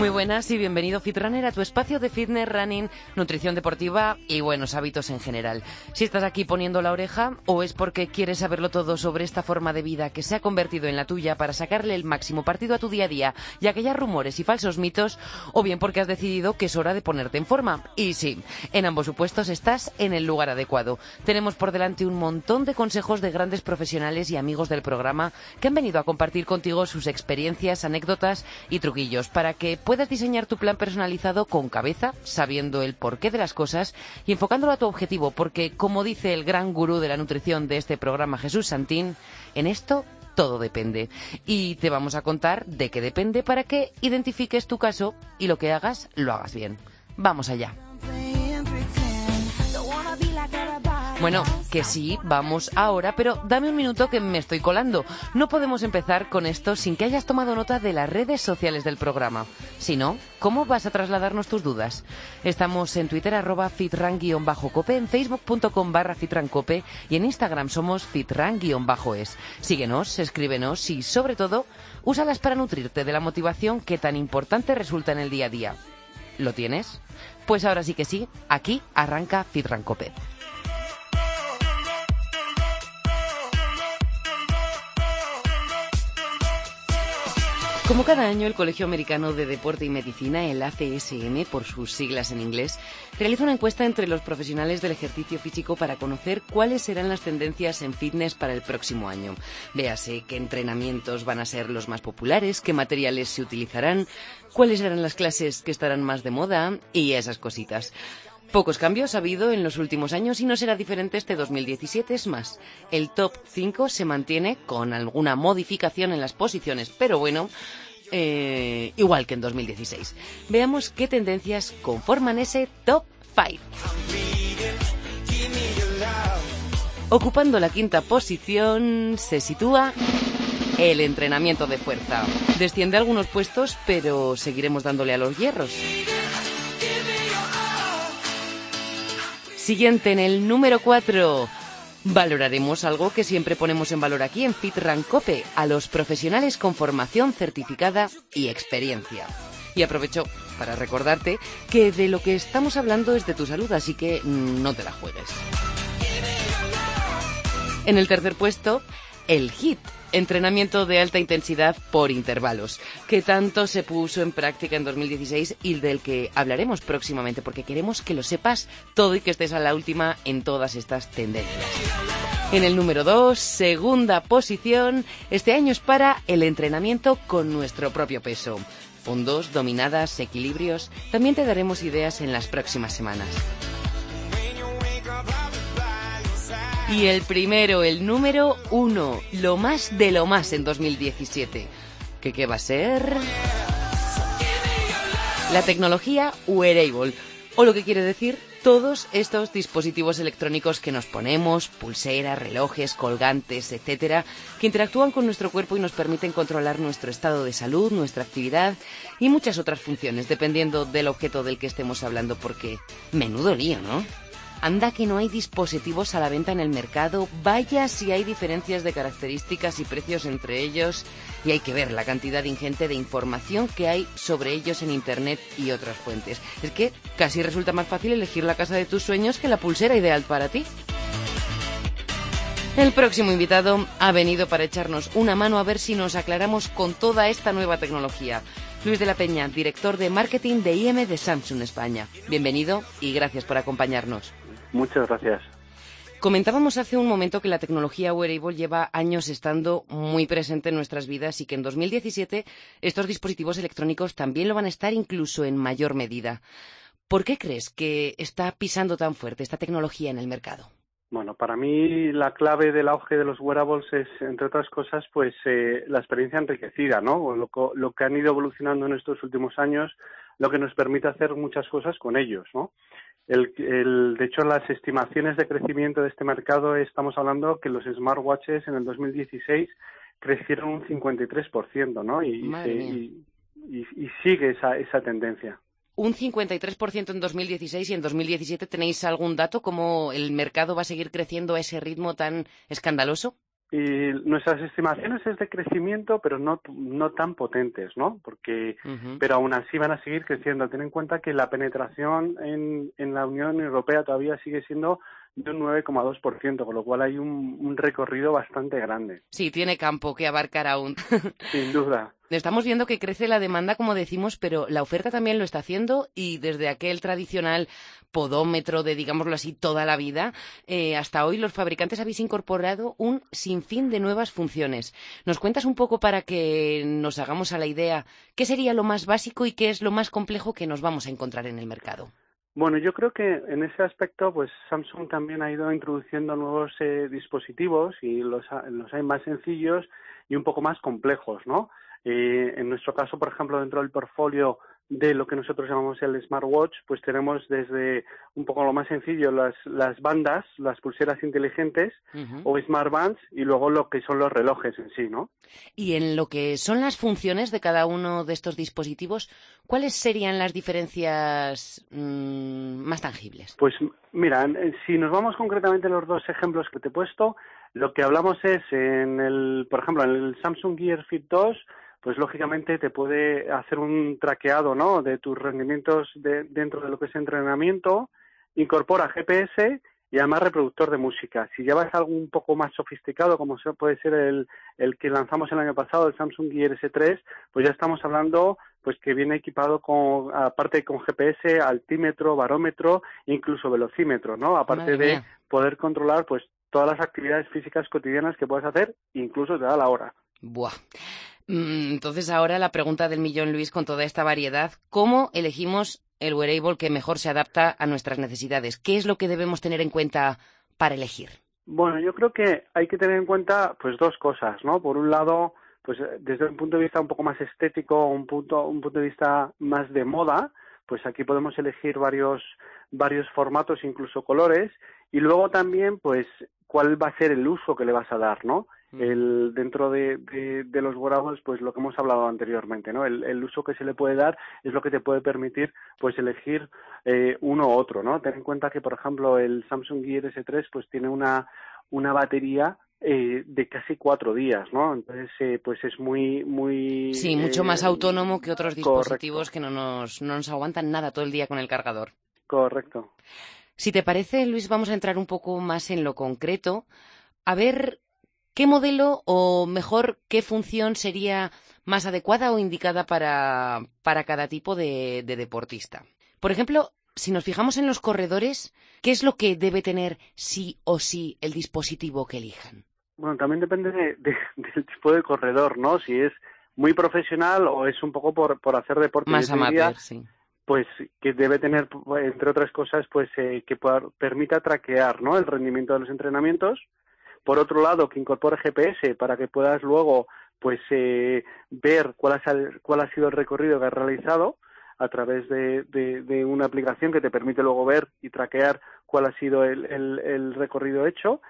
Muy buenas y bienvenido FitRunner a tu espacio de fitness, running, nutrición deportiva y buenos hábitos en general. Si estás aquí poniendo la oreja o es porque quieres saberlo todo sobre esta forma de vida que se ha convertido en la tuya para sacarle el máximo partido a tu día a día y aquellos rumores y falsos mitos, o bien porque has decidido que es hora de ponerte en forma. Y sí, en ambos supuestos estás en el lugar adecuado. Tenemos por delante un montón de consejos de grandes profesionales y amigos del programa que han venido a compartir contigo sus experiencias, anécdotas y truquillos para que puedas diseñar tu plan personalizado con cabeza, sabiendo el porqué de las cosas y enfocándolo a tu objetivo, porque como dice el gran gurú de la nutrición de este programa, Jesús Santín, en esto todo depende. Y te vamos a contar de qué depende para que identifiques tu caso y lo que hagas lo hagas bien. Vamos allá. Bueno, que sí, vamos ahora, pero dame un minuto que me estoy colando. No podemos empezar con esto sin que hayas tomado nota de las redes sociales del programa. Si no, ¿cómo vas a trasladarnos tus dudas? Estamos en Twitter arroba fitran-cope, en facebook.com barra fitrancope y en Instagram somos fitran-es. Síguenos, escríbenos y, sobre todo, úsalas para nutrirte de la motivación que tan importante resulta en el día a día. ¿Lo tienes? Pues ahora sí que sí, aquí arranca Fitrancope. Como cada año, el Colegio Americano de Deporte y Medicina, el ACSM por sus siglas en inglés, realiza una encuesta entre los profesionales del ejercicio físico para conocer cuáles serán las tendencias en fitness para el próximo año. Véase qué entrenamientos van a ser los más populares, qué materiales se utilizarán, cuáles serán las clases que estarán más de moda y esas cositas. Pocos cambios ha habido en los últimos años y no será diferente este 2017. Es más, el top 5 se mantiene con alguna modificación en las posiciones, pero bueno, eh, igual que en 2016. Veamos qué tendencias conforman ese top 5. Ocupando la quinta posición se sitúa el entrenamiento de fuerza. Desciende algunos puestos, pero seguiremos dándole a los hierros. Siguiente, en el número 4. Valoraremos algo que siempre ponemos en valor aquí en Fit Cope, a los profesionales con formación certificada y experiencia. Y aprovecho para recordarte que de lo que estamos hablando es de tu salud, así que no te la juegues. En el tercer puesto, el HIT, entrenamiento de alta intensidad por intervalos, que tanto se puso en práctica en 2016 y del que hablaremos próximamente, porque queremos que lo sepas todo y que estés a la última en todas estas tendencias. En el número 2, segunda posición, este año es para el entrenamiento con nuestro propio peso. Fondos, dominadas, equilibrios, también te daremos ideas en las próximas semanas. Y el primero, el número uno, lo más de lo más en 2017. ¿Qué, va a ser? La tecnología wearable, o lo que quiere decir todos estos dispositivos electrónicos que nos ponemos, pulseras, relojes, colgantes, etcétera, que interactúan con nuestro cuerpo y nos permiten controlar nuestro estado de salud, nuestra actividad y muchas otras funciones, dependiendo del objeto del que estemos hablando, porque menudo lío, ¿no? Anda que no hay dispositivos a la venta en el mercado, vaya si hay diferencias de características y precios entre ellos, y hay que ver la cantidad ingente de información que hay sobre ellos en Internet y otras fuentes. Es que casi resulta más fácil elegir la casa de tus sueños que la pulsera ideal para ti. El próximo invitado ha venido para echarnos una mano a ver si nos aclaramos con toda esta nueva tecnología. Luis de la Peña, director de marketing de IM de Samsung España. Bienvenido y gracias por acompañarnos. Muchas gracias. Comentábamos hace un momento que la tecnología wearable lleva años estando muy presente en nuestras vidas y que en 2017 estos dispositivos electrónicos también lo van a estar incluso en mayor medida. ¿Por qué crees que está pisando tan fuerte esta tecnología en el mercado? Bueno, para mí la clave del auge de los wearables es, entre otras cosas, pues eh, la experiencia enriquecida, ¿no? Lo, lo, que han ido evolucionando en estos últimos años, lo que nos permite hacer muchas cosas con ellos, ¿no? El, de hecho, las estimaciones de crecimiento de este mercado, estamos hablando que los smartwatches en el 2016 crecieron un 53%, ¿no? Y, y, sigue esa, esa tendencia. Un 53% en 2016 y en 2017 tenéis algún dato cómo el mercado va a seguir creciendo a ese ritmo tan escandaloso? Y nuestras estimaciones es de crecimiento, pero no, no tan potentes, ¿no? Porque, pero aún así van a seguir creciendo. Ten en cuenta que la penetración en, en la Unión Europea todavía sigue siendo de un 9,2%, con lo cual hay un, un, recorrido bastante grande. Sí, tiene campo que abarcar aún. Sin duda. Estamos viendo que crece la demanda, como decimos, pero la oferta también lo está haciendo y desde aquel tradicional podómetro de, digámoslo así, toda la vida, eh, hasta hoy los fabricantes habéis incorporado un sinfín de nuevas funciones. ¿Nos cuentas un poco para que nos hagamos a la idea qué sería lo más básico y qué es lo más complejo que nos vamos a encontrar en el mercado? Bueno, yo creo que en ese aspecto, pues Samsung también ha ido introduciendo nuevos eh, dispositivos y los, los hay más sencillos y un poco más complejos, ¿no? Eh, en nuestro caso, por ejemplo, dentro del portfolio de lo que nosotros llamamos el smartwatch, pues tenemos desde un poco lo más sencillo las, las bandas, las pulseras inteligentes o smartbands y luego lo que son los relojes en sí, ¿no? Y en lo que son las funciones de cada uno de estos dispositivos, ¿cuáles serían las diferencias mm, más tangibles? Pues mira, si nos vamos concretamente a los dos ejemplos que te he puesto, lo que hablamos es en el, por ejemplo, en el Samsung Gear Fit 2 pues lógicamente te puede hacer un traqueado ¿no? de tus rendimientos dentro de lo que es entrenamiento, incorpora GPS y además reproductor de música. Si llevas algo un poco más sofisticado, como puede ser el, el que lanzamos el año pasado, el Samsung Gear S3, pues ya estamos hablando pues que viene equipado con, aparte con GPS, altímetro, barómetro, incluso velocímetro, ¿no? Aparte de poder controlar pues todas las actividades físicas cotidianas que puedes hacer, incluso te da la hora. Buah. Mm, entonces ahora la pregunta del millón, Luis, con toda esta variedad, ¿cómo elegimos el wearable que mejor se adapta a nuestras necesidades? ¿Qué es lo que debemos tener en cuenta para elegir? Bueno, yo creo que hay que tener en cuenta pues dos cosas, ¿no? Por un lado, pues desde un punto de vista un poco más estético, un punto un punto de vista más de moda, pues aquí podemos elegir varios varios formatos, incluso colores, y luego también pues cuál va a ser el uso que le vas a dar, ¿no? El, dentro de, de, los wearables, pues lo que hemos hablado anteriormente, ¿no? El, uso que se le puede dar es lo que te puede permitir, pues elegir eh, uno u otro, ¿no? Ten en cuenta que, por ejemplo, el Samsung Gear S3, pues tiene una, una batería eh, de casi cuatro días, ¿no? Entonces, eh, pues es muy, muy... Sí, mucho más autónomo que otros dispositivos que no nos, no nos aguantan nada todo el día con el cargador. Correcto. Si te parece, Luis, vamos a entrar un poco más en lo concreto. A ver ¿Qué modelo o mejor qué función sería más adecuada o indicada para, cada tipo de, deportista? Por ejemplo, si nos fijamos en los corredores, ¿qué es lo que debe tener sí o sí el dispositivo que elijan? Bueno, también depende del tipo de corredor, ¿no? Si es muy profesional o es un poco por, por hacer deporte. Más amateur, sí. Pues que debe tener, entre otras cosas, pues eh, que permita traquear, ¿no? El rendimiento de los entrenamientos por otro lado, que incorpore GPS para que puedas luego pues eh, ver cuál ha, cuál ha sido el recorrido que has realizado a través de, de, una aplicación que te permite luego ver y traquear cuál ha sido el, el recorrido hecho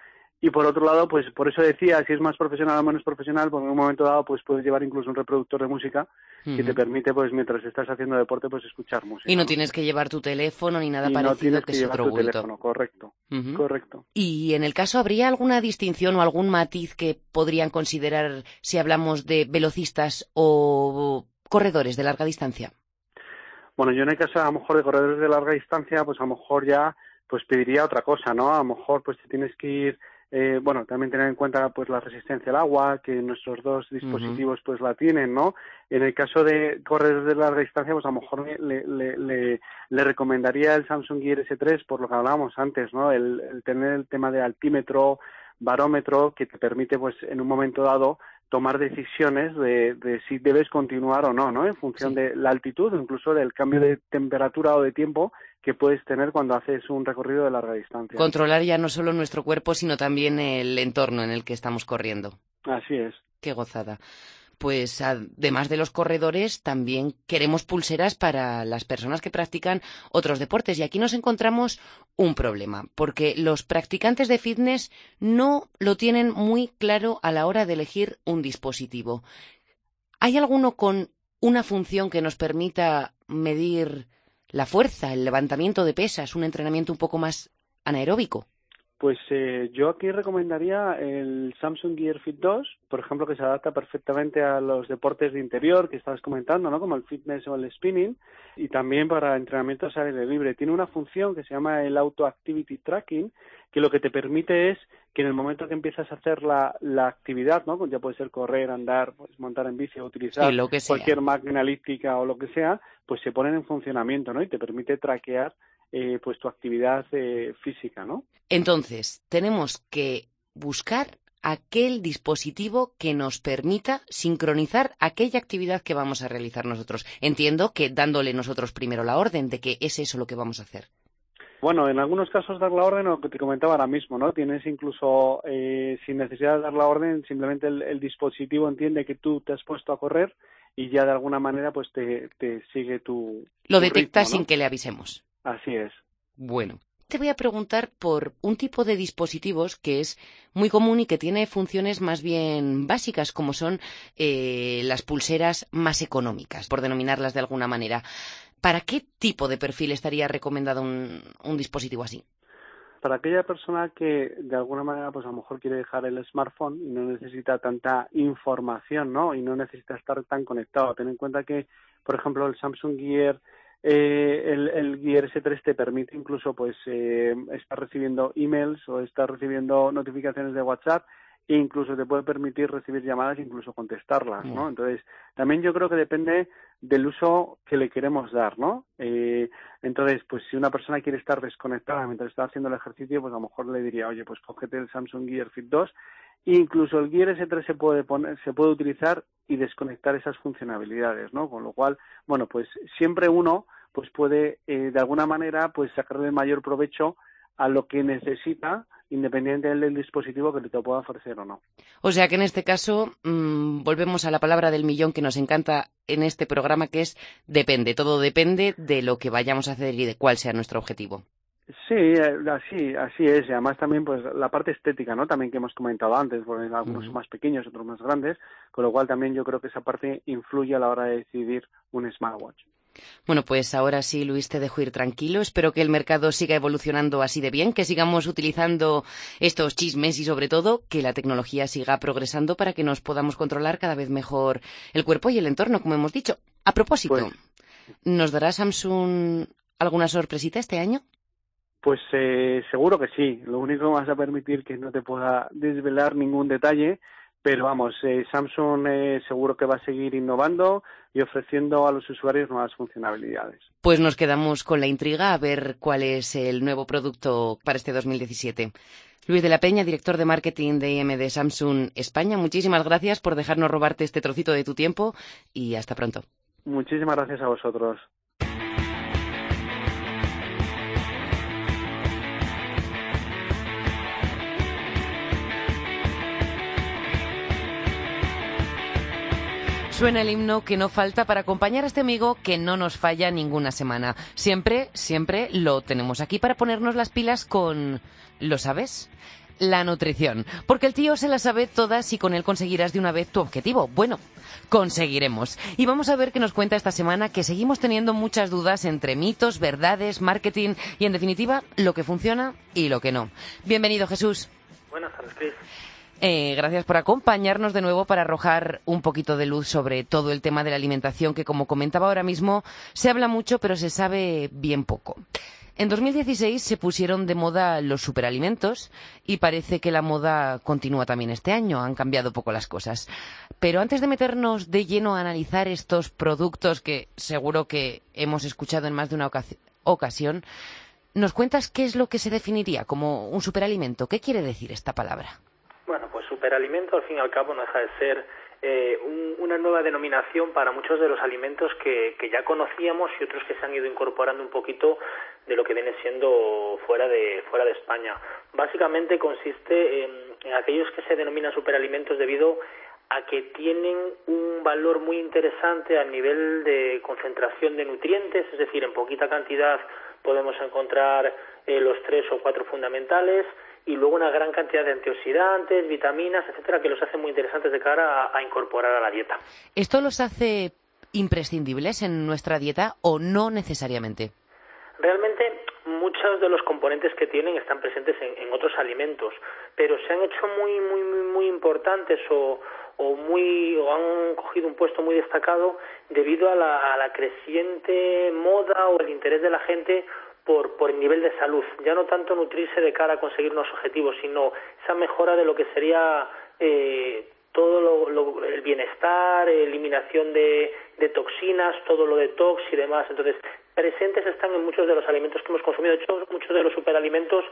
y por otro lado, pues por eso decía, si es más profesional o menos profesional, pues en un momento dado pues puedes llevar incluso un reproductor de música que te permite, pues mientras estás haciendo deporte, pues escuchar música. Y no, tienes que llevar tu teléfono ni nada parecido, que, es otro tu teléfono, correcto, correcto. Y en el caso, ¿habría alguna distinción o algún matiz que podrían considerar si hablamos de velocistas o corredores de larga distancia? Bueno, yo en el caso a lo mejor de corredores de larga distancia, pues a lo mejor ya pues pediría otra cosa, ¿no? A lo mejor pues tienes que ir eh, bueno, también tener en cuenta pues la resistencia al agua, que nuestros dos dispositivos pues la tienen, ¿no? En el caso de correr de larga distancia, pues a lo mejor le, le, le, le recomendaría el Samsung Gear S3 por lo que hablábamos antes, ¿no? El, el tener el tema de altímetro, barómetro, que te permite pues en un momento dado tomar decisiones de, de, si debes continuar o no, ¿no? En función de la altitud, incluso del cambio de temperatura o de tiempo que puedes tener cuando haces un recorrido de larga distancia. Controlar ya no solo nuestro cuerpo, sino también el entorno en el que estamos corriendo. Así es. Qué gozada. Pues además de los corredores, también queremos pulseras para las personas que practican otros deportes. Y aquí nos encontramos un problema, porque los practicantes de fitness no lo tienen muy claro a la hora de elegir un dispositivo. ¿Hay alguno con una función que nos permita medir la fuerza, el levantamiento de pesas, un entrenamiento un poco más anaeróbico? Pues eh, yo aquí recomendaría el Samsung Gear Fit 2, por ejemplo, que se adapta perfectamente a los deportes de interior que estabas comentando, ¿no? Como el fitness o el spinning, y también para entrenamientos al aire libre. Tiene una función que se llama el Auto Activity Tracking, que lo que te permite es que en el momento que empiezas a hacer la, la actividad, ¿no? Ya puede ser correr, andar, pues montar en bici o utilizar cualquier máquina elíptica o lo que sea, pues se ponen en funcionamiento, ¿no? Y te permite traquear eh, pues tu actividad eh, física, ¿no? Entonces, tenemos que buscar aquel dispositivo que nos permita sincronizar aquella actividad que vamos a realizar nosotros. Entiendo que dándole nosotros primero la orden de que es eso lo que vamos a hacer. Bueno, en algunos casos dar la orden, lo que te comentaba ahora mismo, ¿no? Tienes incluso, eh, sin necesidad de dar la orden, simplemente el, dispositivo entiende que tú te has puesto a correr y ya de alguna manera pues te, sigue tu... Lo detecta sin que le avisemos. Así es. Bueno, te voy a preguntar por un tipo de dispositivos que es muy común y que tiene funciones más bien básicas, como son eh, las pulseras más económicas, por denominarlas de alguna manera. ¿Para qué tipo de perfil estaría recomendado un, un dispositivo así? Para aquella persona que de alguna manera, pues a lo mejor quiere dejar el smartphone y no necesita tanta información, ¿no? Y no necesita estar tan conectado. Ten en cuenta que, por ejemplo, el Samsung Gear eh, el, el Gear S3 te permite incluso pues eh, estar recibiendo emails o estar recibiendo notificaciones de WhatsApp e incluso te puede permitir recibir llamadas e incluso contestarlas, ¿no? Entonces, también yo creo que depende del uso que le queremos dar, ¿no? Eh, entonces, pues si una persona quiere estar desconectada mientras está haciendo el ejercicio, pues a lo mejor le diría, oye, pues cógete el Samsung Gear Fit 2 incluso el Gear S3 se puede poner, se puede utilizar y desconectar esas funcionalidades, ¿no? Con lo cual, bueno, pues siempre uno pues puede eh, de alguna manera pues sacarle mayor provecho a lo que necesita independiente del dispositivo que te pueda ofrecer o no. O sea que en este caso mm, volvemos a la palabra del millón que nos encanta en este programa que es depende, todo depende de lo que vayamos a hacer y de cuál sea nuestro objetivo. Sí, eh, así, así es. Y además también pues la parte estética, ¿no? También que hemos comentado antes, porque algunos son más pequeños, otros más grandes, con lo cual también yo creo que esa parte influye a la hora de decidir un smartwatch. Bueno, pues ahora sí, Luis, te dejo ir tranquilo. Espero que el mercado siga evolucionando así de bien, que sigamos utilizando estos chismes y, sobre todo, que la tecnología siga progresando para que nos podamos controlar cada vez mejor el cuerpo y el entorno, como hemos dicho. A propósito, pues ¿nos dará Samsung alguna sorpresita este año? Pues eh, seguro que sí. Lo único que vas a permitir que no te pueda desvelar ningún detalle, pero vamos, eh, Samsung eh, seguro que va a seguir innovando y ofreciendo a los usuarios nuevas funcionalidades. Pues nos quedamos con la intriga a ver cuál es el nuevo producto para este 2017. Luis de la Peña, director de marketing de IM de Samsung España, muchísimas gracias por dejarnos robarte este trocito de tu tiempo y hasta pronto. Muchísimas gracias a vosotros. Suena el himno que no falta para acompañar a este amigo que no nos falla ninguna semana. Siempre, siempre lo tenemos aquí para ponernos las pilas con... ¿Lo sabes? La nutrición. Porque el tío se la sabe todas y con él conseguirás de una vez tu objetivo. Bueno, conseguiremos. Y vamos a ver qué nos cuenta esta semana que seguimos teniendo muchas dudas entre mitos, verdades, marketing y en definitiva lo que funciona y lo que no. Bienvenido Jesús. Buenas tardes, Chris. Eh, gracias por acompañarnos de nuevo para arrojar un poquito de luz sobre todo el tema de la alimentación, que como comentaba ahora mismo, se habla mucho, pero se sabe bien poco. En 2016 se pusieron de moda los superalimentos y parece que la moda continúa también este año. Han cambiado poco las cosas. Pero antes de meternos de lleno a analizar estos productos que seguro que hemos escuchado en más de una ocasión, ¿nos cuentas qué es lo que se definiría como un superalimento? ¿Qué quiere decir esta palabra? Superalimento al fin y al cabo no deja de ser eh, una nueva denominación para muchos de los alimentos que, ya conocíamos y otros que se han ido incorporando un poquito de lo que viene siendo fuera de fuera de España. Básicamente consiste en, aquellos que se denominan superalimentos debido a que tienen un valor muy interesante a nivel de concentración de nutrientes, es decir, en poquita cantidad podemos encontrar eh, los tres o cuatro fundamentales y luego una gran cantidad de antioxidantes, vitaminas, etcétera, que los hacen muy interesantes de cara a, incorporar a la dieta. ¿Esto los hace imprescindibles en nuestra dieta o no necesariamente? Realmente muchos de los componentes que tienen están presentes en, otros alimentos, pero se han hecho muy, muy, muy, muy importantes o, o muy o han cogido un puesto muy destacado debido a la, a la creciente moda o el interés de la gente por, por el nivel de salud, ya no tanto nutrirse de cara a conseguir unos objetivos, sino esa mejora de lo que sería eh, todo lo, el bienestar, eliminación de, de toxinas, todo lo de tox y demás. Entonces, presentes están en muchos de los alimentos que hemos consumido. De hecho, muchos de los superalimentos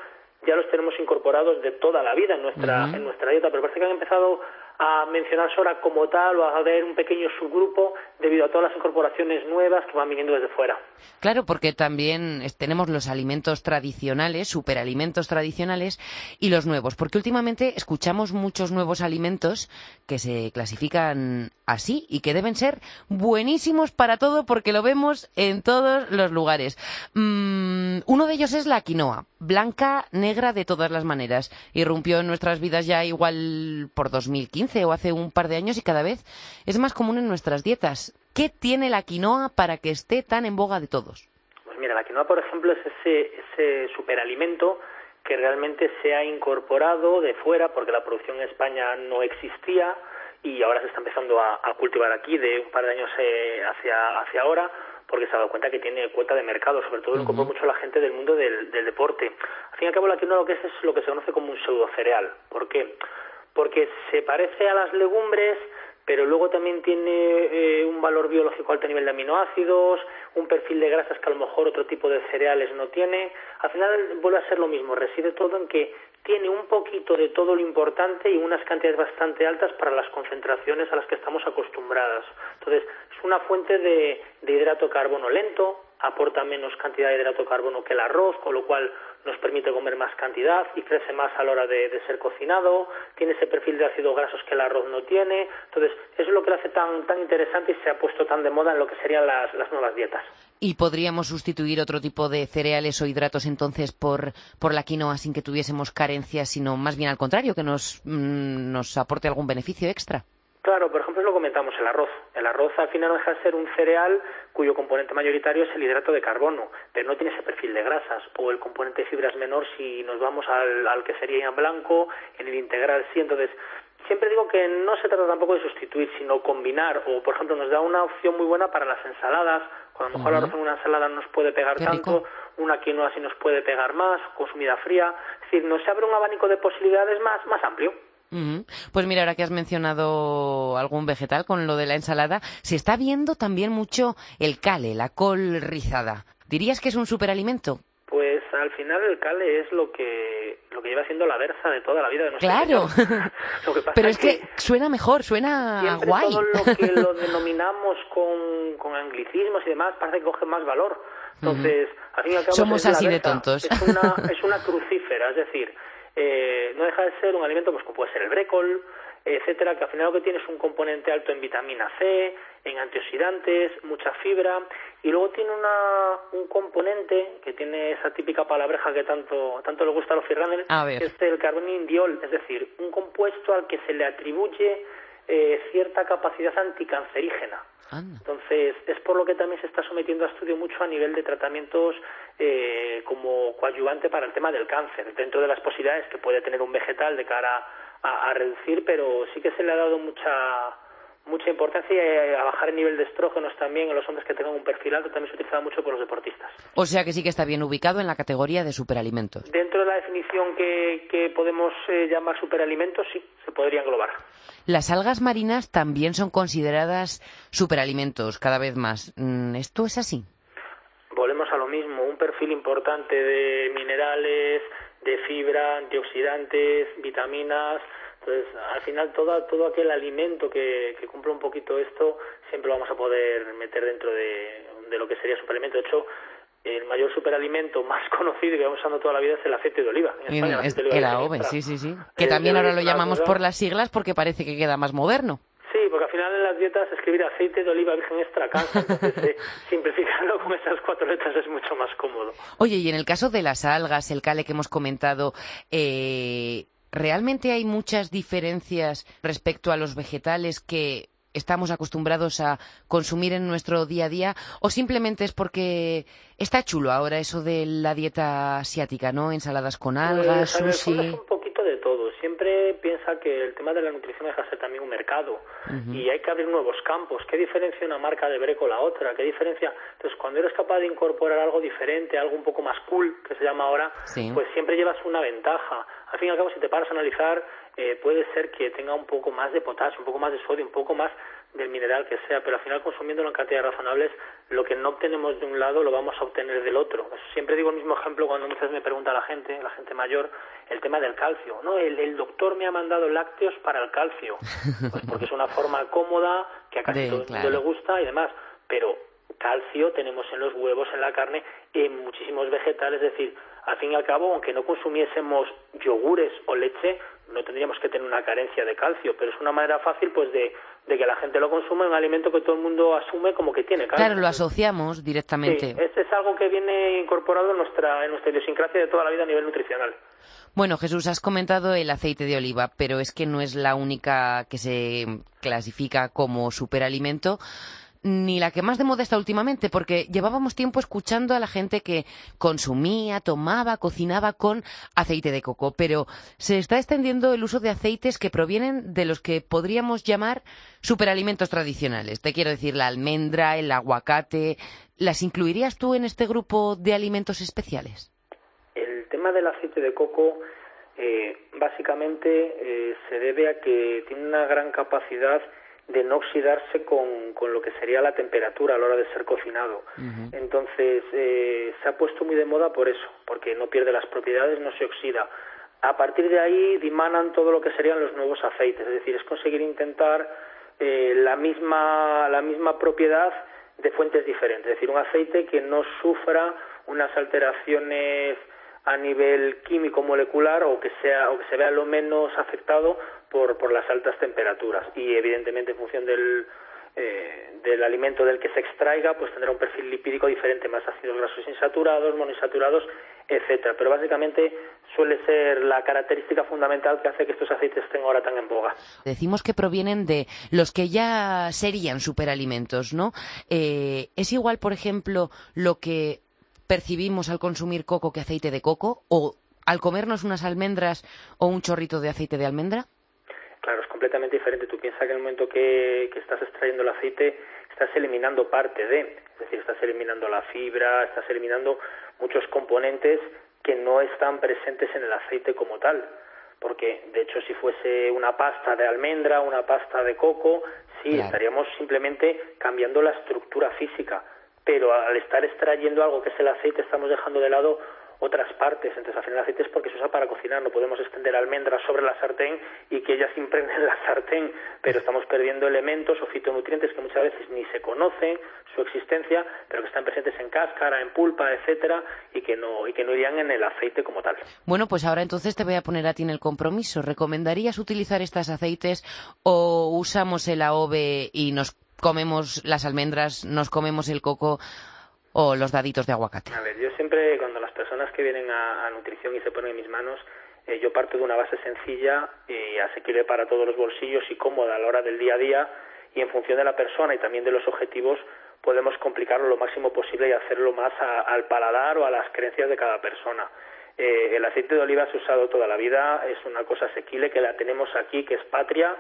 ya los tenemos incorporados de toda la vida en nuestra, en nuestra dieta, pero parece que han empezado a mencionarse ahora como tal o a ver un pequeño subgrupo debido a todas las incorporaciones nuevas que van viniendo desde fuera. Claro, porque también tenemos los alimentos tradicionales, superalimentos tradicionales y los nuevos, porque últimamente escuchamos muchos nuevos alimentos que se clasifican así y que deben ser buenísimos para todo porque lo vemos en todos los lugares. Mm, uno de ellos es la quinoa, blanca, negra de todas las maneras. Irrumpió en nuestras vidas ya igual por 2015 o hace un par de años y cada vez es más común en nuestras dietas. ¿Qué tiene la quinoa para que esté tan en boga de todos? Pues mira, la quinoa, por ejemplo, es ese, ese superalimento que realmente se ha incorporado de fuera porque la producción en España no existía y ahora se está empezando a, cultivar aquí de un par de años eh, hacia, hacia ahora porque se ha dado cuenta que tiene cuota de mercado, sobre todo lo compra mucho la gente del mundo del, del, deporte. Al fin y al cabo, la quinoa lo que es es lo que se conoce como un pseudo cereal. ¿Por qué? Porque se parece a las legumbres, pero luego también tiene eh, un valor biológico alto a nivel de aminoácidos, un perfil de grasas que a lo mejor otro tipo de cereales no tiene. Al final vuelve a ser lo mismo, reside todo en que tiene un poquito de todo lo importante y unas cantidades bastante altas para las concentraciones a las que estamos acostumbradas. Entonces, es una fuente de, de hidrato carbono lento, aporta menos cantidad de hidrato de carbono que el arroz, con lo cual nos permite comer más cantidad y crece más a la hora de, ser cocinado, tiene ese perfil de ácidos grasos que el arroz no tiene, entonces eso es lo que lo hace tan, tan interesante y se ha puesto tan de moda en lo que serían las, las nuevas dietas. ¿Y podríamos sustituir otro tipo de cereales o hidratos entonces por, por la quinoa sin que tuviésemos carencias, sino más bien al contrario, que nos, mm, nos aporte algún beneficio extra? Claro, por lo comentamos, el arroz. El arroz al final no deja de ser un cereal cuyo componente mayoritario es el hidrato de carbono, pero no tiene ese perfil de grasas, o el componente de fibra es menor si nos vamos al, al que sería en blanco, en el integral sí. Entonces, siempre digo que no se trata tampoco de sustituir, sino combinar, o por ejemplo, nos da una opción muy buena para las ensaladas, cuando a lo mejor el arroz en una ensalada no nos puede pegar tanto, una quinoa sí nos puede pegar más, consumida fría, es decir, nos abre un abanico de posibilidades más, más amplio. Pues mira, ahora que has mencionado algún vegetal con lo de la ensalada, se está viendo también mucho el cale, la col rizada. ¿Dirías que es un superalimento? Pues al final el cale es lo que lo que lleva siendo la berza de toda la vida de nosotros. Claro. Pero es que, suena mejor, suena guay. Todo lo que lo denominamos con, con anglicismos y demás parece que coge más valor. Entonces, al fin y al cabo, somos así de tontos. Es una, es una crucífera, es decir, eh, no deja de ser un alimento pues como puede ser el brécol, etcétera, que al final lo que tiene es un componente alto en vitamina C, en antioxidantes, mucha fibra, y luego tiene una, un componente que tiene esa típica palabreja que tanto, tanto le gusta a los firranes, que es el carbonidiol, es decir, un compuesto al que se le atribuye eh, cierta capacidad anticancerígena. Entonces, es por lo que también se está sometiendo a estudio mucho a nivel de tratamientos eh, como coadyuvante para el tema del cáncer, dentro de las posibilidades que puede tener un vegetal de cara a, reducir, pero sí que se le ha dado mucha mucha importancia a bajar el nivel de estrógenos también en los hombres que tengan un perfil alto, también se utiliza mucho por los deportistas. O sea que sí que está bien ubicado en la categoría de superalimentos. Dentro de la definición que, que podemos eh, llamar superalimentos, sí, se podría englobar. Las algas marinas también son consideradas superalimentos cada vez más. Mm, ¿Esto es así? Volvemos a lo mismo, un perfil importante de minerales, de fibra, antioxidantes, vitaminas. Entonces, al final, todo, todo aquel alimento que, que cumple un poquito esto, siempre lo vamos a poder meter dentro de, de lo que sería superalimento. De hecho, el mayor superalimento más conocido que vamos usando toda la vida es el aceite de oliva. En España, el, AOVE, sí, sí, sí. Que también ahora lo llamamos por las siglas porque parece que queda más moderno. Sí, porque al final en las dietas escribir aceite de oliva virgen extra cansa, entonces eh, simplificarlo con esas cuatro letras es mucho más cómodo. Oye, y en el caso de las algas, el cale que hemos comentado, eh, ¿realmente hay muchas diferencias respecto a los vegetales que estamos acostumbrados a consumir en nuestro día a día o simplemente es porque está chulo ahora eso de la dieta asiática, ¿no? Ensaladas con algas, pues, sushi siempre piensa que el tema de la nutrición deja ser también un mercado y hay que abrir nuevos campos. ¿Qué diferencia una marca de Breco con la otra? ¿Qué diferencia? Entonces, cuando eres capaz de incorporar algo diferente, algo un poco más cool, que se llama ahora, pues siempre llevas una ventaja. Al fin y al cabo, si te paras a analizar, eh, puede ser que tenga un poco más de potasio, un poco más de sodio, un poco más del mineral que sea, pero al final consumiéndolo en cantidades razonables, lo que no obtenemos de un lado lo vamos a obtener del otro. Siempre digo el mismo ejemplo cuando muchas veces me pregunta la gente, la gente mayor, el tema del calcio. No, el, doctor me ha mandado lácteos para el calcio, pues porque es una forma cómoda que a casi todo el mundo le gusta y demás, pero calcio tenemos en los huevos, en la carne, en muchísimos vegetales, es decir, al fin y al cabo, aunque no consumiésemos yogures o leche, no tendríamos que tener una carencia de calcio, pero es una manera fácil pues de, que la gente lo consuma un alimento que todo el mundo asume como que tiene calcio. Claro, lo asociamos directamente. Sí, este es algo que viene incorporado en nuestra, en nuestra idiosincrasia de toda la vida a nivel nutricional. Bueno, Jesús, has comentado el aceite de oliva, pero es que no es la única que se clasifica como superalimento ni la que más de moda está últimamente, porque llevábamos tiempo escuchando a la gente que consumía, tomaba, cocinaba con aceite de coco, pero se está extendiendo el uso de aceites que provienen de los que podríamos llamar superalimentos tradicionales. Te quiero decir, la almendra, el aguacate. ¿Las incluirías tú en este grupo de alimentos especiales? El tema del aceite de coco eh, básicamente eh, se debe a que tiene una gran capacidad de no oxidarse con, con, lo que sería la temperatura a la hora de ser cocinado. Entonces, eh, se ha puesto muy de moda por eso, porque no pierde las propiedades, no se oxida. A partir de ahí dimanan todo lo que serían los nuevos aceites, es decir, es conseguir intentar eh, la, misma, la misma propiedad de fuentes diferentes, es decir, un aceite que no sufra unas alteraciones a nivel químico molecular o que sea o que se vea lo menos afectado por, por las altas temperaturas y evidentemente en función del, eh, del alimento del que se extraiga, pues tendrá un perfil lipídico diferente, más ácidos grasos insaturados, monoinsaturados, etcétera. Pero básicamente suele ser la característica fundamental que hace que estos aceites estén ahora tan en boga. Decimos que provienen de los que ya serían superalimentos, ¿no? Eh, ¿Es igual, por ejemplo, lo que percibimos al consumir coco que aceite de coco? ¿O al comernos unas almendras o un chorrito de aceite de almendra? Completamente diferente. Tú piensas que en el momento que, estás extrayendo el aceite estás eliminando parte de, es decir, estás eliminando la fibra, estás eliminando muchos componentes que no están presentes en el aceite como tal. Porque, de hecho, si fuese una pasta de almendra, una pasta de coco, sí, estaríamos simplemente cambiando la estructura física. Pero al estar extrayendo algo que es el aceite, estamos dejando de lado otras partes. Entonces, al final el aceite es porque se usa para cocinar. No podemos extender almendras sobre la sartén y que ellas impregnen la sartén, pero estamos perdiendo elementos o fitonutrientes que muchas veces ni se conocen su existencia, pero que están presentes en cáscara, en pulpa, etcétera, y que no y que no irían en el aceite como tal. Bueno, pues ahora entonces te voy a poner a ti en el compromiso. ¿Recomendarías utilizar estos aceites o usamos el AOVE y nos comemos las almendras, nos comemos el coco o los daditos de aguacate? A ver, yo siempre cuando personas que vienen a, nutrición y se ponen en mis manos, eh, yo parto de una base sencilla y asequible para todos los bolsillos y cómoda a la hora del día a día y en función de la persona y también de los objetivos podemos complicarlo lo máximo posible y hacerlo más al paladar o a las creencias de cada persona. Eh, el aceite de oliva se ha usado toda la vida, es una cosa asequible que la tenemos aquí, que es patria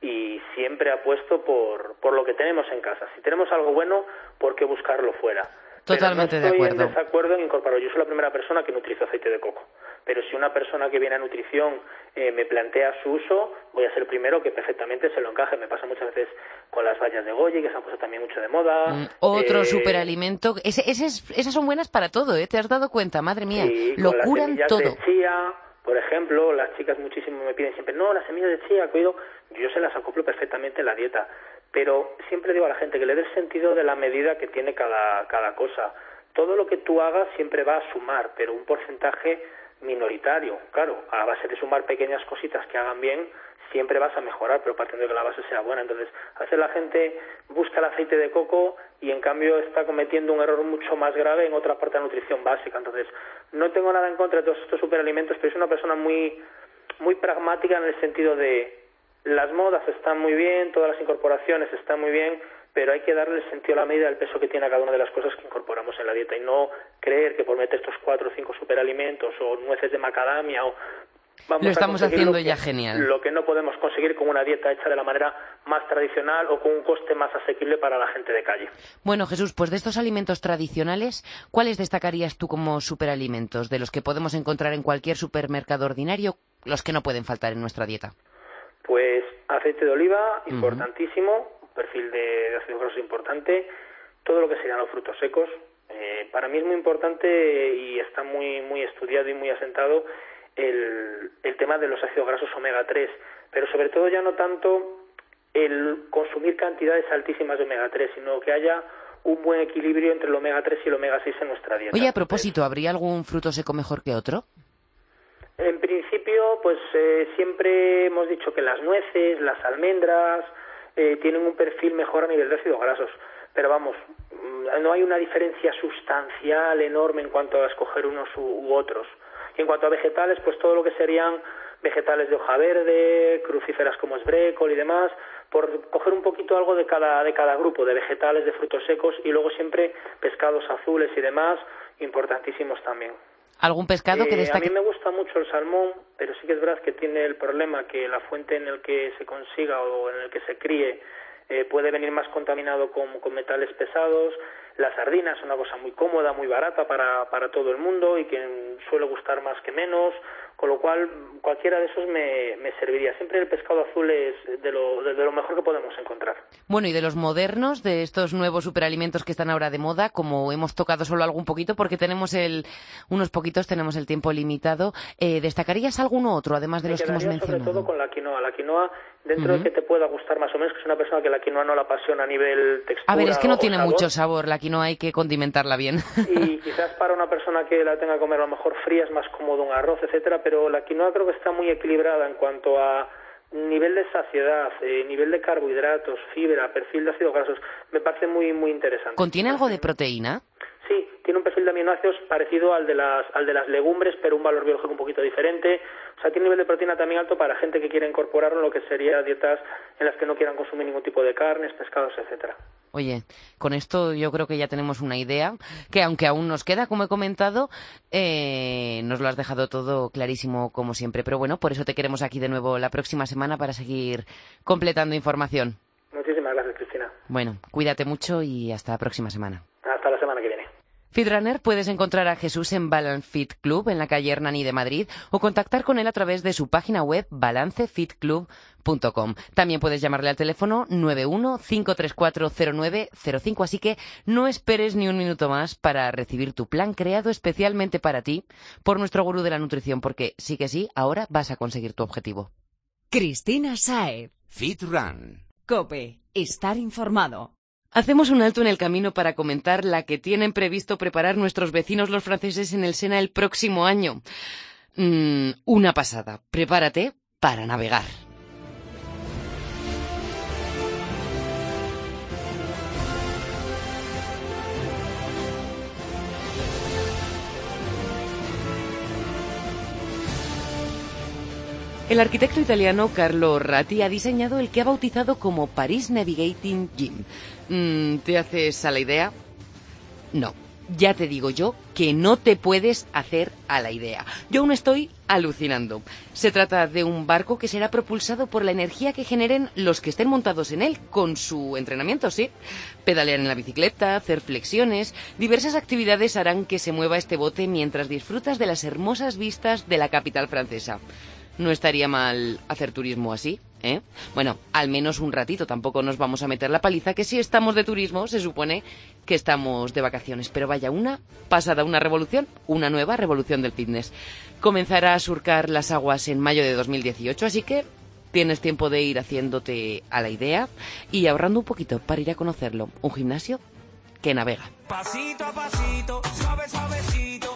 y siempre apuesto por, por lo que tenemos en casa. Si tenemos algo bueno, ¿por qué buscarlo fuera? Totalmente de acuerdo. en desacuerdo en incorporar. Yo soy la primera persona que no utilizo aceite de coco. Pero si una persona que viene a nutrición eh, me plantea su uso, voy a ser el primero que perfectamente se lo encaje. Me pasa muchas veces con las vallas de goji, que se han puesto también mucho de moda. Mm, otro eh, superalimento. esas son buenas para todo, ¿eh? ¿Te has dado cuenta? Madre mía. lo curan todo. De chía, por ejemplo, las chicas muchísimo me piden siempre, no, las semillas de chía, cuido. Yo se las acoplo perfectamente en la dieta pero siempre digo a la gente que le dé sentido de la medida que tiene cada, cada cosa. Todo lo que tú hagas siempre va a sumar, pero un porcentaje minoritario. Claro, a base de sumar pequeñas cositas que hagan bien, siempre vas a mejorar, pero partiendo de que la base sea buena. Entonces, a veces la gente busca el aceite de coco y en cambio está cometiendo un error mucho más grave en otra parte de la nutrición básica. Entonces, no tengo nada en contra de todos estos superalimentos, pero es una persona muy, muy pragmática en el sentido de las modas están muy bien, todas las incorporaciones están muy bien, pero hay que darle el sentido a la medida del peso que tiene a cada una de las cosas que incorporamos en la dieta y no creer que por meter estos cuatro o cinco superalimentos o nueces de macadamia o lo estamos haciendo ya genial. Lo que no podemos conseguir con una dieta hecha de la manera más tradicional o con un coste más asequible para la gente de calle. Bueno, Jesús, pues de estos alimentos tradicionales, ¿cuáles destacarías tú como superalimentos? De los que podemos encontrar en cualquier supermercado ordinario, los que no pueden faltar en nuestra dieta. Pues aceite de oliva, importantísimo, perfil de, ácido graso importante, todo lo que serían los frutos secos. Eh, para mí es muy importante y está muy, muy estudiado y muy asentado el, el tema de los ácidos grasos omega 3, pero sobre todo ya no tanto el consumir cantidades altísimas de omega 3, sino que haya un buen equilibrio entre el omega 3 y el omega 6 en nuestra dieta. Oye, a propósito, ¿habría algún fruto seco mejor que otro? En principio, pues eh, siempre hemos dicho que las nueces, las almendras, eh, tienen un perfil mejor a nivel de ácidos grasos. Pero vamos, mm, no hay una diferencia sustancial enorme en cuanto a escoger unos u otros. Y en cuanto a vegetales, pues todo lo que serían vegetales de hoja verde, crucíferas como es brécol y demás, por coger un poquito algo de cada, de cada grupo, de vegetales, de frutos secos y luego siempre pescados azules y demás, importantísimos también. ¿Algún pescado que eh, destaque? A mí me gusta mucho el salmón, pero sí que es verdad que tiene el problema que la fuente en el que se consiga o en el que se críe eh, puede venir más contaminado con, con metales pesados. La sardina es una cosa muy cómoda, muy barata para, para todo el mundo y que suele gustar más que menos, con lo cual cualquiera de esos me, me serviría. Siempre el pescado azul es de lo, de, lo mejor que podemos encontrar. Bueno, y de los modernos, de estos nuevos superalimentos que están ahora de moda, como hemos tocado solo algún poquito, porque tenemos el, unos poquitos, tenemos el tiempo limitado, eh, ¿destacarías alguno otro, además de los que hemos mencionado? sobre todo con la quinoa. La quinoa dentro de que te pueda gustar más o menos, que es una persona que la quinoa no la apasiona a nivel textura. A ver, es que no tiene mucho sabor, la quinoa hay que condimentarla bien. Y quizás para una persona que la tenga que comer a lo mejor fría es más cómodo un arroz, etcétera, pero la quinoa creo que está muy equilibrada en cuanto a nivel de saciedad, eh, nivel de carbohidratos, fibra, perfil de ácidos grasos, me parece muy muy interesante. ¿Contiene algo de proteína? Sí, tiene un perfil de aminoácidos parecido al de las al de las legumbres, pero un valor biológico un poquito diferente. O sea, tiene un nivel de proteína también alto para gente que quiera incorporarlo en lo que sería dietas en las que no quieran consumir ningún tipo de carnes, pescados, etcétera. Oye, con esto yo creo que ya tenemos una idea que, aunque aún nos queda, como he comentado, eh, nos lo has dejado todo clarísimo como siempre. Pero bueno, por eso te queremos aquí de nuevo la próxima semana para seguir completando información. Muchísimas gracias, Cristina. Bueno, cuídate mucho y hasta la próxima semana. Hasta la semana que viene. Fitrunner puedes encontrar a Jesús en Balance Fit Club en la calle Hernani de Madrid o contactar con él a través de su página web balancefitclub.com. También puedes llamarle al teléfono 915340905, así que no esperes ni un minuto más para recibir tu plan creado especialmente para ti por nuestro gurú de la nutrición, porque sí que sí, ahora vas a conseguir tu objetivo. Cristina Saez. Fit Run. Cope. Estar informado. Hacemos un alto en el camino para comentar la que tienen previsto preparar nuestros vecinos los franceses en el Sena el próximo año. Mm, una pasada. Prepárate para navegar. El arquitecto italiano Carlo Ratti ha diseñado el que ha bautizado como Paris Navigating Gym. Mm, ¿Te haces a la idea? No, ya te digo yo que no te puedes hacer a la idea. Yo aún estoy alucinando. Se trata de un barco que será propulsado por la energía que generen los que estén montados en él, con su entrenamiento, sí. Pedalear en la bicicleta, hacer flexiones, diversas actividades harán que se mueva este bote mientras disfrutas de las hermosas vistas de la capital francesa no estaría mal hacer turismo así, ¿eh? Bueno, al menos un ratito, tampoco nos vamos a meter la paliza, que si estamos de turismo se supone que estamos de vacaciones, pero vaya una pasada, una revolución, una nueva revolución del fitness. Comenzará a surcar las aguas en mayo de 2018, así que tienes tiempo de ir haciéndote a la idea y ahorrando un poquito para ir a conocerlo. Un gimnasio que navega. Pasito a pasito, suave, suavecito,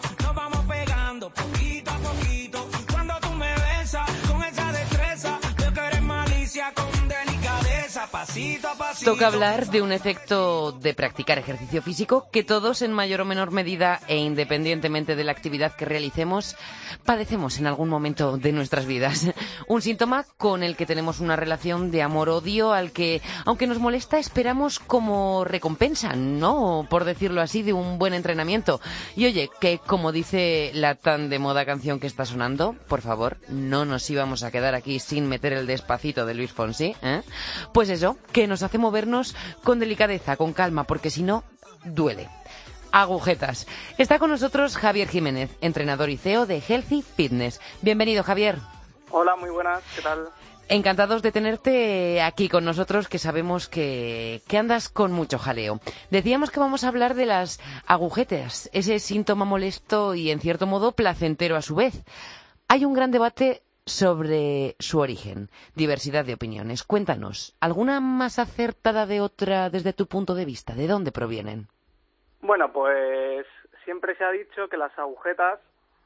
Cuando Toca hablar de un efecto de practicar ejercicio físico que todos en mayor o menor medida e independientemente de la actividad que realicemos padecemos en algún momento de nuestras vidas. Un síntoma con el que tenemos una relación de amor-odio al que, aunque nos molesta, esperamos como recompensa, ¿no? Por decirlo así, de un buen entrenamiento. Y oye, que como dice la tan de moda canción que está sonando, por favor, no nos íbamos a quedar aquí sin meter el despacito de Luis Fonsi, ¿eh? Pues eso, que nos hace movernos con delicadeza, con calma, porque si no, duele. Agujetas. Está con nosotros Javier Jiménez, entrenador y CEO de Healthy Fitness. Bienvenido, Javier. Hola, muy buenas, ¿qué tal? Encantados de tenerte aquí con nosotros, que sabemos que, que, andas con mucho jaleo. Decíamos que vamos a hablar de las agujetas, ese síntoma molesto y, en cierto modo, placentero a su vez. Hay un gran debate sobre su origen, diversidad de opiniones. Cuéntanos, ¿alguna más acertada de otra desde tu punto de vista? ¿De dónde provienen? Bueno, pues siempre se ha dicho que las agujetas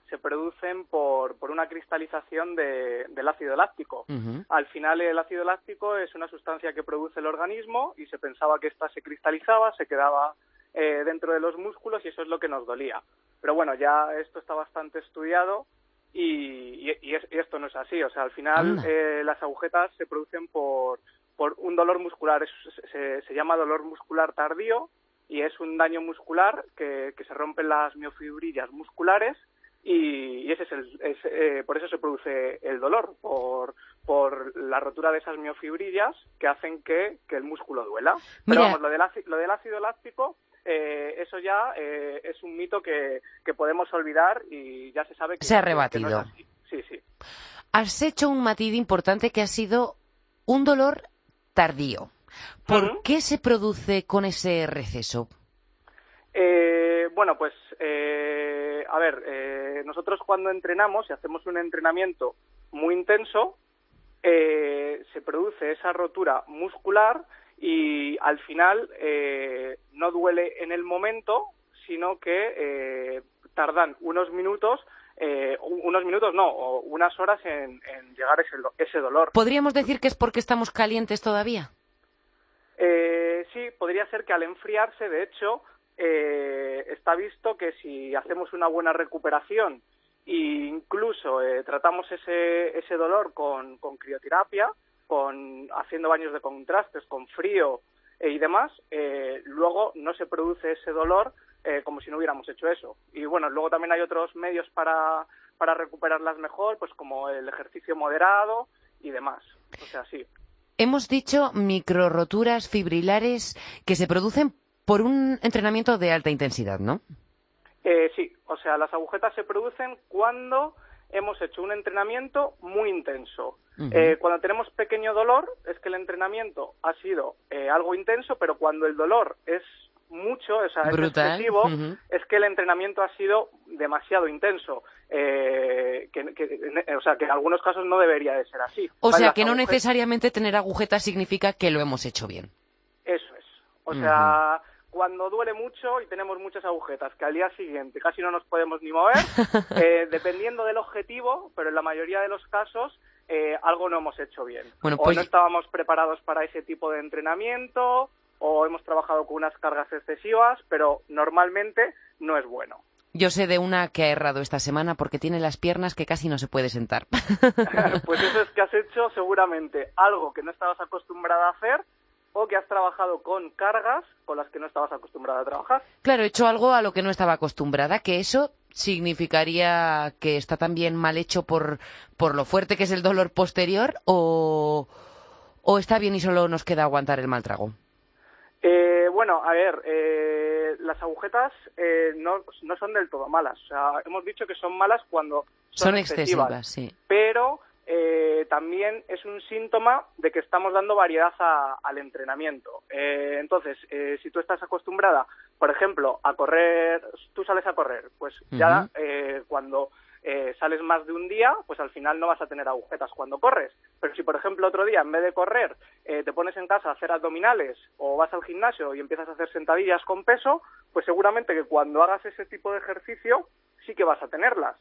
se producen por, por una cristalización de, del ácido láctico. Uh -huh. Al final el ácido láctico es una sustancia que produce el organismo y se pensaba que ésta se cristalizaba, se quedaba eh, dentro de los músculos y eso es lo que nos dolía. Pero bueno, ya esto está bastante estudiado y, y, y, es, y esto no es así. O sea, al final eh, las agujetas se producen por, por un dolor muscular. Es, se, se llama dolor muscular tardío y es un daño muscular que, que se rompen las miofibrillas musculares y, ese es el, es, eh, por eso se produce el dolor, por, por la rotura de esas miofibrillas que hacen que, que el músculo duela. Pero vamos, lo del, ácido, lo del ácido láctico, eh, eso ya eh, es un mito que, que, podemos olvidar y ya se sabe que... Se ha rebatido. No sí, sí. Has hecho un matiz importante que ha sido un dolor tardío. ¿Por uh -huh. qué se produce con ese receso? Eh, bueno, pues eh, a ver, nosotros cuando entrenamos y hacemos un entrenamiento muy intenso, se produce esa rotura muscular y al final eh, no duele en el momento, sino que eh, tardan unos minutos eh, unos minutos, no, o unas horas en, en llegar ese, ese dolor. ¿Podríamos decir que es porque estamos calientes todavía? Eh, sí, podría ser que al enfriarse, de hecho, eh, está visto que si hacemos una buena recuperación e incluso eh, tratamos ese, ese dolor con, con crioterapia, con haciendo baños de contrastes, con frío eh, y demás, eh, luego no se produce ese dolor eh, como si no hubiéramos hecho eso. Y bueno, luego también hay otros medios para, para recuperarlas mejor, pues como el ejercicio moderado y demás. O sea, sí. Hemos dicho microroturas fibrilares que se producen por un entrenamiento de alta intensidad, ¿no? Eh, sí, o sea, las agujetas se producen cuando hemos hecho un entrenamiento muy intenso. Uh -huh. eh, cuando tenemos pequeño dolor es que el entrenamiento ha sido eh, algo intenso, pero cuando el dolor es mucho, o sea, es excesivo, uh -huh. es que el entrenamiento ha sido demasiado intenso. Eh, que, que, o sea, que en algunos casos no debería de ser así. O sea, que no necesariamente tener agujetas significa que lo hemos hecho bien. Eso es. O sea, uh -huh cuando duele mucho y tenemos muchas agujetas, que al día siguiente casi no nos podemos ni mover, eh, dependiendo del objetivo, pero en la mayoría de los casos eh, algo no hemos hecho bien. Bueno, pues... O no estábamos preparados para ese tipo de entrenamiento, o hemos trabajado con unas cargas excesivas, pero normalmente no es bueno. Yo sé de una que ha errado esta semana porque tiene las piernas que casi no se puede sentar. pues eso es que has hecho seguramente algo que no estabas acostumbrada a hacer o que has trabajado con cargas con las que no estabas acostumbrada a trabajar. Claro, he hecho algo a lo que no estaba acostumbrada, que eso significaría que está también mal hecho por, por lo fuerte que es el dolor posterior o, o está bien y solo nos queda aguantar el mal trago. Eh, bueno, a ver, eh, las agujetas eh, no, no son del todo malas. O sea, hemos dicho que son malas cuando son, son excesivas, excesivas, sí. Pero eh, también es un síntoma de que estamos dando variedad a, al entrenamiento. Eh, entonces, eh, si tú estás acostumbrada, por ejemplo, a correr, tú sales a correr, pues uh -huh. ya eh, cuando eh, sales más de un día, pues al final no vas a tener agujetas cuando corres. Pero si, por ejemplo, otro día, en vez de correr, eh, te pones en casa a hacer abdominales o vas al gimnasio y empiezas a hacer sentadillas con peso, pues seguramente que cuando hagas ese tipo de ejercicio sí que vas a tenerlas.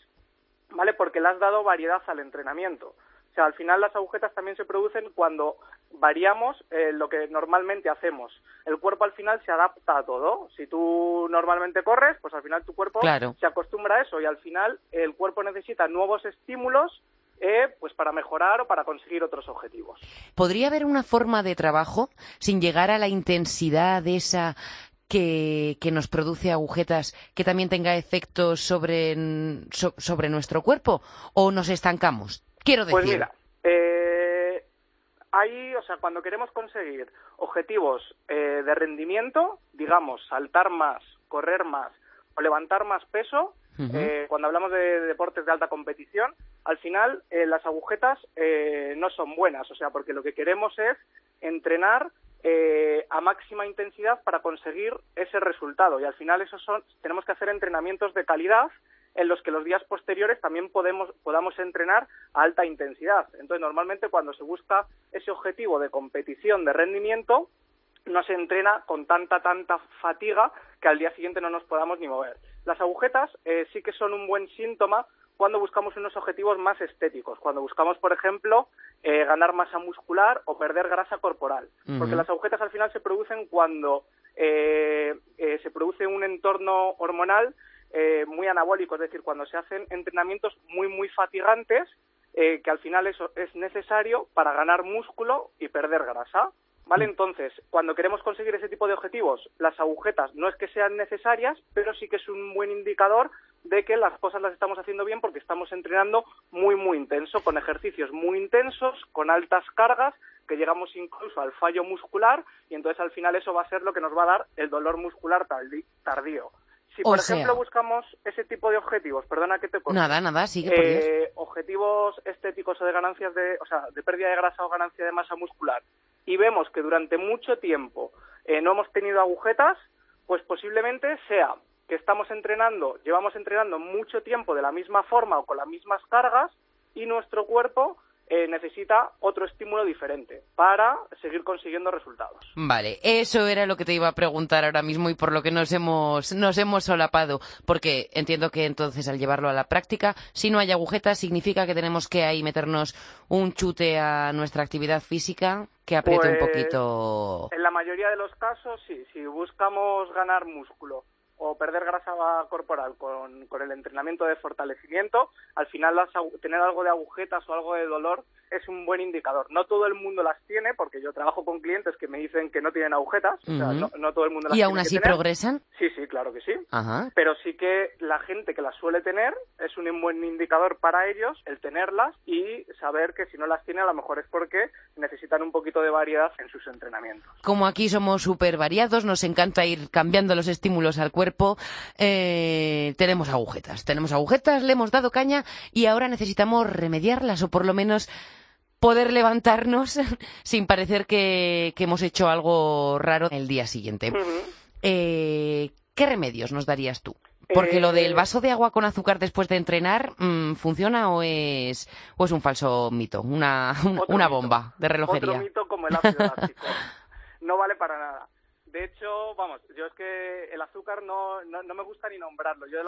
¿Vale? Porque le has dado variedad al entrenamiento. O sea, al final las agujetas también se producen cuando variamos eh, lo que normalmente hacemos. El cuerpo al final se adapta a todo. Si tú normalmente corres, pues al final tu cuerpo se acostumbra a eso y al final el cuerpo necesita nuevos estímulos eh, pues para mejorar o para conseguir otros objetivos. ¿Podría haber una forma de trabajo sin llegar a la intensidad de esa que, nos produce agujetas que también tenga efectos sobre, sobre nuestro cuerpo o nos estancamos? Quiero pues decir. Pues mira, eh, ahí, o sea, cuando queremos conseguir objetivos eh, de rendimiento, digamos, saltar más, correr más o levantar más peso, eh, cuando hablamos de deportes de alta competición, al final eh, las agujetas eh, no son buenas, o sea, porque lo que queremos es entrenar a máxima intensidad para conseguir ese resultado y al final eso son, tenemos que hacer entrenamientos de calidad en los que los días posteriores también podamos entrenar a alta intensidad. Entonces, normalmente cuando se busca ese objetivo de competición, de rendimiento, no se entrena con tanta, tanta fatiga que al día siguiente no nos podamos ni mover. Las agujetas eh, sí que son un buen síntoma cuando buscamos unos objetivos más estéticos, cuando buscamos, por ejemplo, eh, ganar masa muscular o perder grasa corporal, porque las agujetas al final se producen cuando eh, se produce un entorno hormonal muy anabólico, es decir, cuando se hacen entrenamientos muy, muy fatigantes, que al final eso es necesario para ganar músculo y perder grasa. ¿Vale? Entonces, cuando queremos conseguir ese tipo de objetivos, las agujetas no es que sean necesarias, pero sí que es un buen indicador de que las cosas las estamos haciendo bien porque estamos entrenando muy, muy intenso, con ejercicios muy intensos, con altas cargas, que llegamos incluso al fallo muscular y entonces al final eso va a ser lo que nos va a dar el dolor muscular tardío. Si, por ejemplo, buscamos ese tipo de objetivos, perdona que te corte. Nada, nada, sigue por eh, Objetivos estéticos o de ganancias de, o sea, de pérdida de grasa o ganancia de masa muscular y vemos que durante mucho tiempo eh, no hemos tenido agujetas, pues posiblemente sea que estamos entrenando, llevamos entrenando mucho tiempo de la misma forma o con las mismas cargas y nuestro cuerpo eh, necesita otro estímulo diferente para seguir consiguiendo resultados. Vale, eso era lo que te iba a preguntar ahora mismo y por lo que nos hemos, nos hemos solapado, porque entiendo que entonces al llevarlo a la práctica, si no hay agujetas, significa que tenemos que ahí meternos un chute a nuestra actividad física que apriete un pues, poquito. En la mayoría de los casos, sí, si buscamos ganar músculo o perder grasa corporal con, con el entrenamiento de fortalecimiento, al final tener algo de agujetas o algo de dolor es un buen indicador. No todo el mundo las tiene, porque yo trabajo con clientes que me dicen que no tienen agujetas, o sea, no, todo el mundo las ¿Y aún así progresan? Sí, sí, claro que sí. Pero sí que la gente que las suele tener es un buen indicador para ellos el tenerlas y saber que si no las tiene a lo mejor es porque necesitan un poquito de variedad en sus entrenamientos. Como aquí somos súper variados, nos encanta ir cambiando los estímulos al cuerpo, eh, tenemos agujetas. Tenemos agujetas, le hemos dado caña y ahora necesitamos remediarlas o por lo menos poder levantarnos sin parecer que, hemos hecho algo raro el día siguiente. Eh, ¿Qué remedios nos darías tú? Porque lo del eh, vaso de agua con azúcar después de entrenar, mm, ¿funciona o es, o es un falso mito? Una, una bomba de relojería. Otro mito como el ácido no vale para nada. De hecho, vamos, yo es que el azúcar no, no, me gusta ni nombrarlo. Yo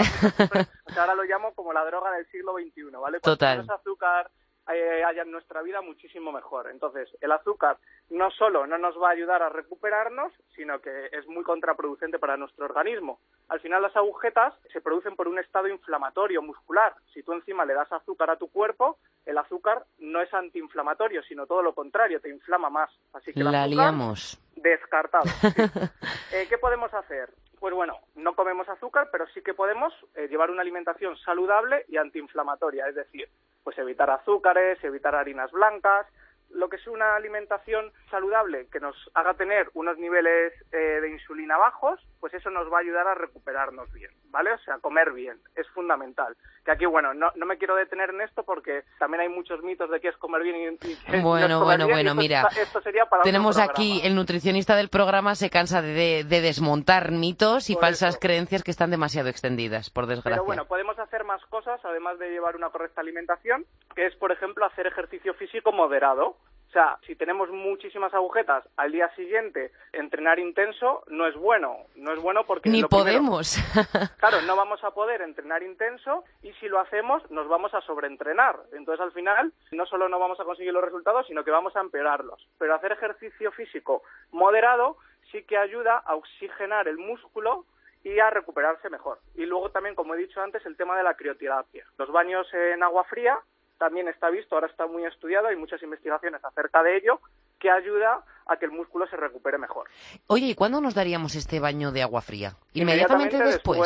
ahora lo llamo como la droga del siglo XXI, ¿vale? Total. azúcar eh, haya en nuestra vida muchísimo mejor. Entonces, el azúcar no solo no nos va a ayudar a recuperarnos, sino que es muy contraproducente para nuestro organismo. Al final, las agujetas se producen por un estado inflamatorio muscular. Si tú encima le das azúcar a tu cuerpo, el azúcar no es antiinflamatorio, sino todo lo contrario, te inflama más. Así que la liamos. Descartado. Eh, ¿Qué podemos hacer? Pues bueno, no comemos azúcar, pero sí que podemos eh, llevar una alimentación saludable y antiinflamatoria, es decir, pues evitar azúcares, evitar harinas blancas, lo que es una alimentación saludable que nos haga tener unos niveles eh, de insulina bajos, pues eso nos va a ayudar a recuperarnos bien, ¿vale? O sea, comer bien, es fundamental. Que aquí, bueno, no, no me quiero detener en esto porque también hay muchos mitos de qué es comer bien y, Bueno, bueno, bueno, mira, esto sería para tenemos aquí, el nutricionista del programa se cansa de, de, desmontar mitos y falsas creencias que están demasiado extendidas, por desgracia. Pero bueno, podemos hacer más cosas, además de llevar una correcta alimentación, que es, por ejemplo, hacer ejercicio físico moderado. sea, si tenemos muchísimas agujetas al día siguiente, entrenar intenso no es bueno. No es bueno porque... Ni podemos. claro, no vamos a poder entrenar intenso y si lo hacemos nos vamos a sobreentrenar. Entonces al final no solo no vamos a conseguir los resultados, sino que vamos a empeorarlos. Pero hacer ejercicio físico moderado sí que ayuda a oxigenar el músculo y a recuperarse mejor. Y luego también, como he dicho antes, el tema de la crioterapia. Los baños en agua fría también está visto, ahora está muy estudiado, hay muchas investigaciones acerca de ello, que ayuda a que el músculo se recupere mejor. Oye, ¿y cuándo nos daríamos este baño de agua fría? ¿Inmediatamente, después?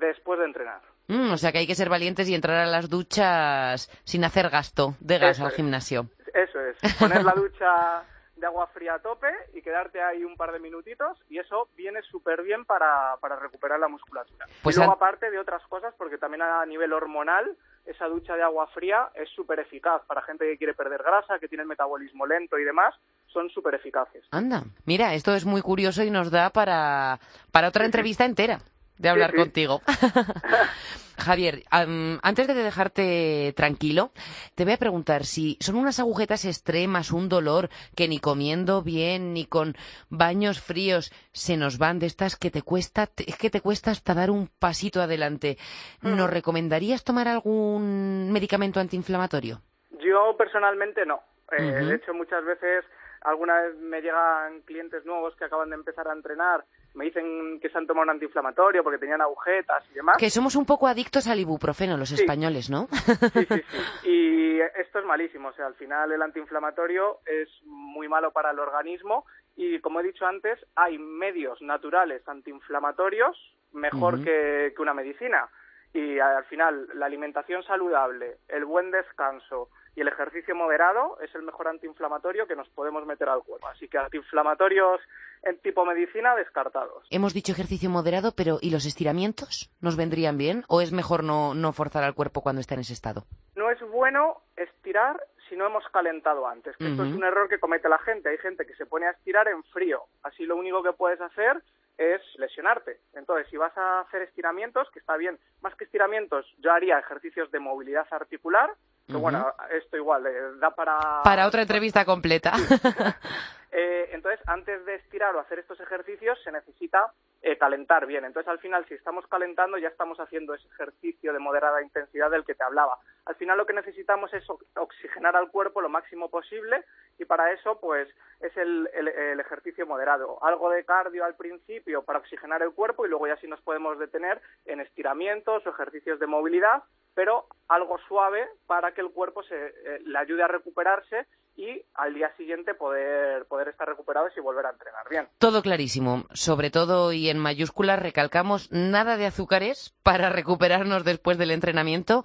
después? de entrenar. Mm, o sea que hay que ser valientes y entrar a las duchas sin hacer gasto de gas al gimnasio. Eso es, poner la ducha de agua fría a tope y quedarte ahí un par de minutitos y eso viene súper bien para, para recuperar la musculatura. Pues y luego aparte de otras cosas, porque también a nivel hormonal esa ducha de agua fría es súper eficaz para gente que quiere perder grasa, que tiene el metabolismo lento y demás, son súper eficaces. Anda, mira, esto es muy curioso y nos da para, para otra entrevista entera de hablar contigo. Javier, antes de dejarte tranquilo, te voy a preguntar si son unas agujetas extremas, un dolor que ni comiendo bien ni con baños fríos se nos van de estas que te cuesta, es que te cuesta hasta dar un pasito adelante. ¿Nos recomendarías tomar algún medicamento antiinflamatorio? Yo personalmente no. Eh, de hecho, muchas veces, alguna vez me llegan clientes nuevos que acaban de empezar a entrenar me dicen que se han tomado un antiinflamatorio porque tenían agujetas y demás. Que somos un poco adictos al ibuprofeno los españoles, ¿no? Sí, sí, sí. Y esto es malísimo. O sea, al final el antiinflamatorio es muy malo para el organismo y, como he dicho antes, hay medios naturales antiinflamatorios mejor que, que una medicina. Y al final, la alimentación saludable, el buen descanso, y el ejercicio moderado es el mejor antiinflamatorio que nos podemos meter al cuerpo. Así que antiinflamatorios en tipo medicina descartados. Hemos dicho ejercicio moderado, pero ¿y los estiramientos? ¿Nos vendrían bien? ¿O es mejor no, no forzar al cuerpo cuando está en ese estado? No es bueno estirar si no hemos calentado antes, que esto es un error que comete la gente. Hay gente que se pone a estirar en frío. Así lo único que puedes hacer es lesionarte. Entonces, si vas a hacer estiramientos, que está bien, más que estiramientos, yo haría ejercicios de movilidad articular, que bueno, esto igual, eh, da para... Para otra entrevista completa. Eh, entonces, antes de estirar o hacer estos ejercicios, se necesita eh, calentar bien. Entonces, al final, si estamos calentando, ya estamos haciendo ese ejercicio de moderada intensidad del que te hablaba. Al final, lo que necesitamos es oxigenar al cuerpo lo máximo posible y para eso, pues, es el, el ejercicio moderado. Algo de cardio al principio para oxigenar el cuerpo y luego ya sí nos podemos detener en estiramientos o ejercicios de movilidad pero algo suave para que el cuerpo se, eh, le ayude a recuperarse y al día siguiente poder, poder estar recuperados y volver a entrenar bien. Todo clarísimo. Sobre todo y en mayúsculas recalcamos nada de azúcares para recuperarnos después del entrenamiento,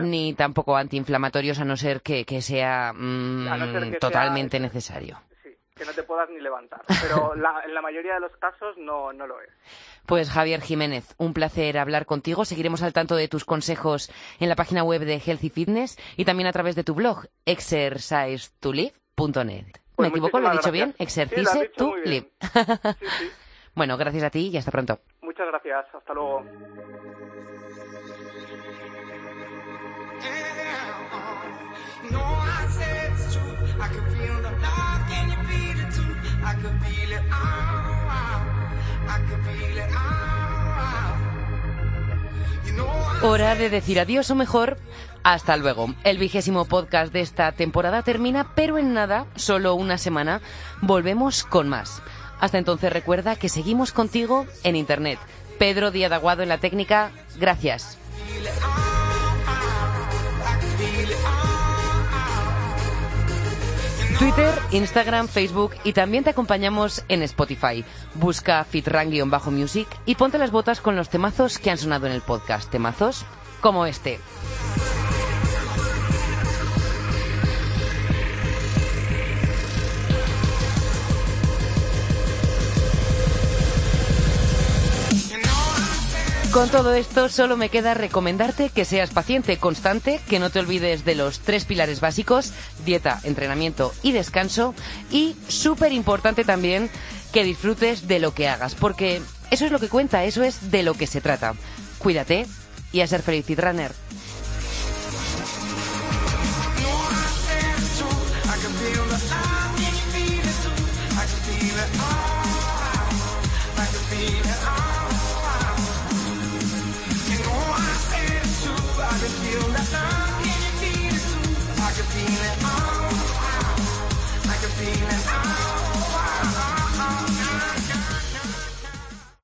ni tampoco antiinflamatorios a no ser que, sea mm, totalmente necesario que no te puedas ni levantar. Pero en la mayoría de los casos no, no lo es. Pues Javier Jiménez, un placer hablar contigo. Seguiremos al tanto de tus consejos en la página web de Healthy Fitness y también a través de tu blog, exercisetolive.net. ¿Me pues equivoco? ¿Lo he dicho bien? Exercise to live. bueno, gracias a ti y hasta pronto. Muchas gracias. Hasta luego. Hora de decir adiós o mejor, hasta luego. El vigésimo podcast de esta temporada termina, pero en nada, solo una semana, volvemos con más. Hasta entonces recuerda que seguimos contigo en Internet. Pedro Díaz Aguado en la técnica, gracias. Twitter, Instagram, Facebook y también te acompañamos en Spotify. Busca fitran-music y ponte las botas con los temazos que han sonado en el podcast. Temazos como este. Con todo esto, solo me queda recomendarte que seas paciente, constante, que no te olvides de los tres pilares básicos, dieta, entrenamiento y descanso. Y súper importante también que disfrutes de lo que hagas, porque eso es lo que cuenta, eso es de lo que se trata. Cuídate y a ser feliz, Runner.